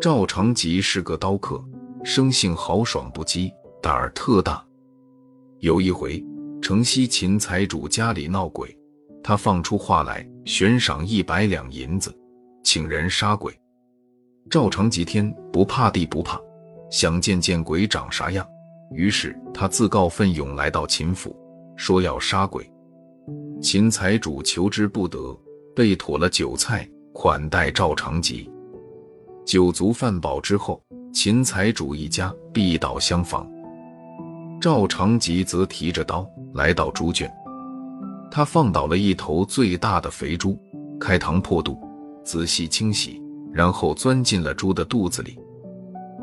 赵长吉是个刀客，生性豪爽不羁，胆儿特大。有一回，城西秦财主家里闹鬼，他放出话来，悬赏一百两银子，请人杀鬼。赵长吉天不怕地不怕，想见见鬼长啥样，于是他自告奋勇来到秦府，说要杀鬼。秦财主求之不得，备妥了酒菜款待赵长吉。酒足饭饱之后，秦财主一家必到厢房。赵长吉则提着刀来到猪圈，他放倒了一头最大的肥猪，开膛破肚，仔细清洗。然后钻进了猪的肚子里。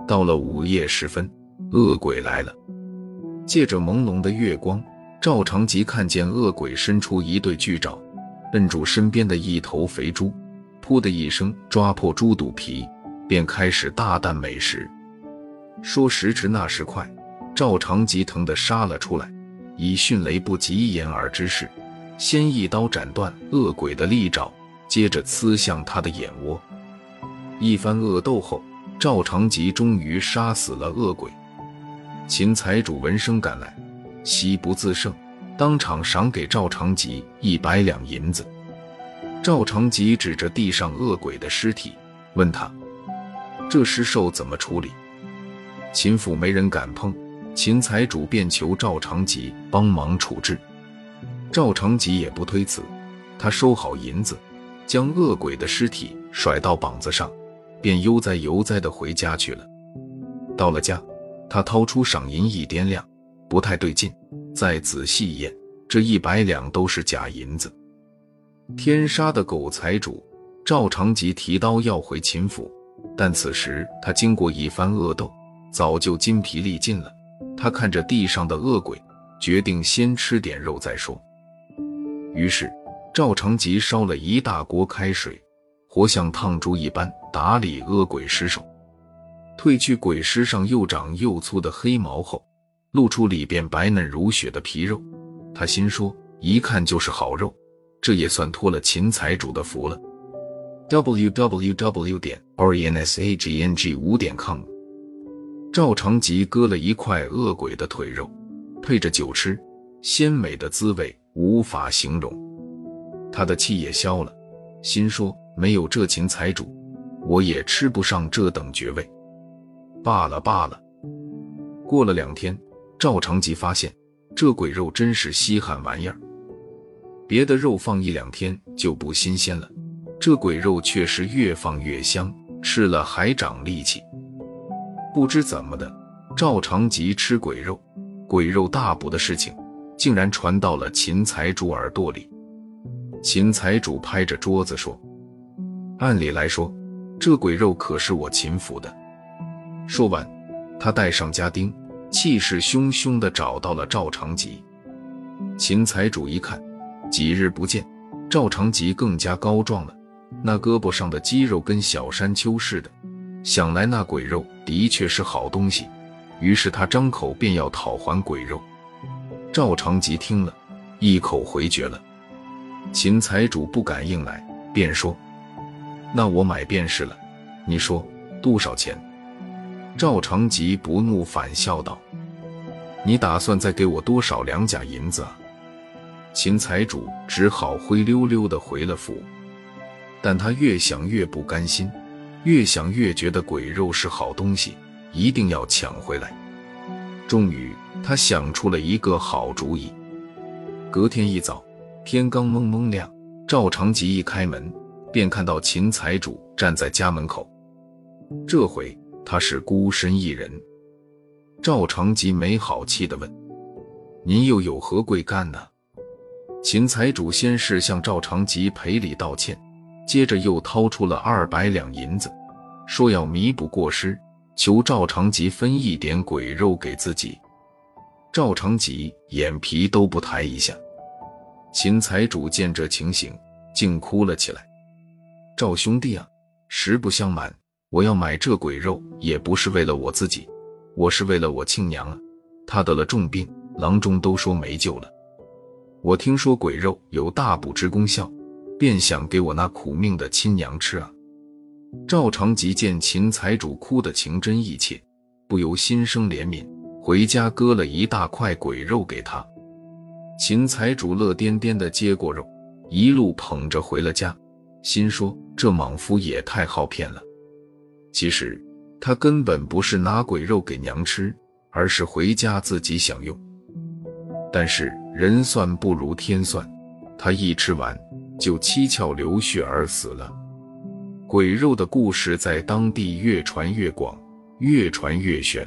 到了午夜时分，恶鬼来了。借着朦胧的月光，赵长吉看见恶鬼伸出一对巨爪，摁住身边的一头肥猪，噗的一声抓破猪肚皮，便开始大啖美食。说时迟，那时快，赵长吉疼得杀了出来，以迅雷不及掩耳之势，先一刀斩断恶鬼的利爪，接着刺向他的眼窝。一番恶斗后，赵长吉终于杀死了恶鬼。秦财主闻声赶来，喜不自胜，当场赏给赵长吉一百两银子。赵长吉指着地上恶鬼的尸体，问他：“这尸兽怎么处理？”秦府没人敢碰，秦财主便求赵长吉帮忙处置。赵长吉也不推辞，他收好银子，将恶鬼的尸体甩到膀子上。便悠哉悠哉地回家去了。到了家，他掏出赏银一掂量，不太对劲，再仔细一验，这一百两都是假银子。天杀的狗财主！赵长吉提刀要回秦府，但此时他经过一番恶斗，早就筋疲力尽了。他看着地上的恶鬼，决定先吃点肉再说。于是，赵长吉烧了一大锅开水。活像烫猪一般打理恶鬼尸首，褪去鬼尸上又长又粗的黑毛后，露出里边白嫩如雪的皮肉。他心说，一看就是好肉，这也算托了秦财主的福了。w w w 点 o r n s a g n g 五点 com。赵长吉割了一块恶鬼的腿肉，配着酒吃，鲜美的滋味无法形容。他的气也消了，心说。没有这秦财主，我也吃不上这等爵位。罢了罢了。过了两天，赵长吉发现这鬼肉真是稀罕玩意儿。别的肉放一两天就不新鲜了，这鬼肉却是越放越香，吃了还长力气。不知怎么的，赵长吉吃鬼肉，鬼肉大补的事情，竟然传到了秦财主耳朵里。秦财主拍着桌子说。按理来说，这鬼肉可是我秦府的。说完，他带上家丁，气势汹汹地找到了赵长吉。秦财主一看，几日不见，赵长吉更加高壮了，那胳膊上的肌肉跟小山丘似的，想来那鬼肉的确是好东西。于是他张口便要讨还鬼肉。赵长吉听了，一口回绝了。秦财主不敢硬来，便说。那我买便是了，你说多少钱？赵长吉不怒反笑道：“你打算再给我多少两甲银子啊？”秦财主只好灰溜溜的回了府，但他越想越不甘心，越想越觉得鬼肉是好东西，一定要抢回来。终于，他想出了一个好主意。隔天一早，天刚蒙蒙亮，赵长吉一开门。便看到秦财主站在家门口，这回他是孤身一人。赵长吉没好气地问：“您又有何贵干呢？”秦财主先是向赵长吉赔礼道歉，接着又掏出了二百两银子，说要弥补过失，求赵长吉分一点鬼肉给自己。赵长吉眼皮都不抬一下。秦财主见这情形，竟哭了起来。赵兄弟啊，实不相瞒，我要买这鬼肉也不是为了我自己，我是为了我亲娘啊。她得了重病，郎中都说没救了。我听说鬼肉有大补之功效，便想给我那苦命的亲娘吃啊！赵长吉见秦财主哭得情真意切，不由心生怜悯，回家割了一大块鬼肉给他。秦财主乐颠颠地接过肉，一路捧着回了家，心说这莽夫也太好骗了。其实他根本不是拿鬼肉给娘吃，而是回家自己享用。但是人算不如天算，他一吃完。就七窍流血而死了。鬼肉的故事在当地越传越广，越传越玄。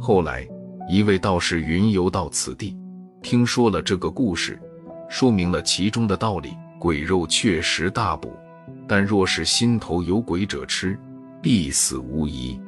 后来，一位道士云游到此地，听说了这个故事，说明了其中的道理。鬼肉确实大补，但若是心头有鬼者吃，必死无疑。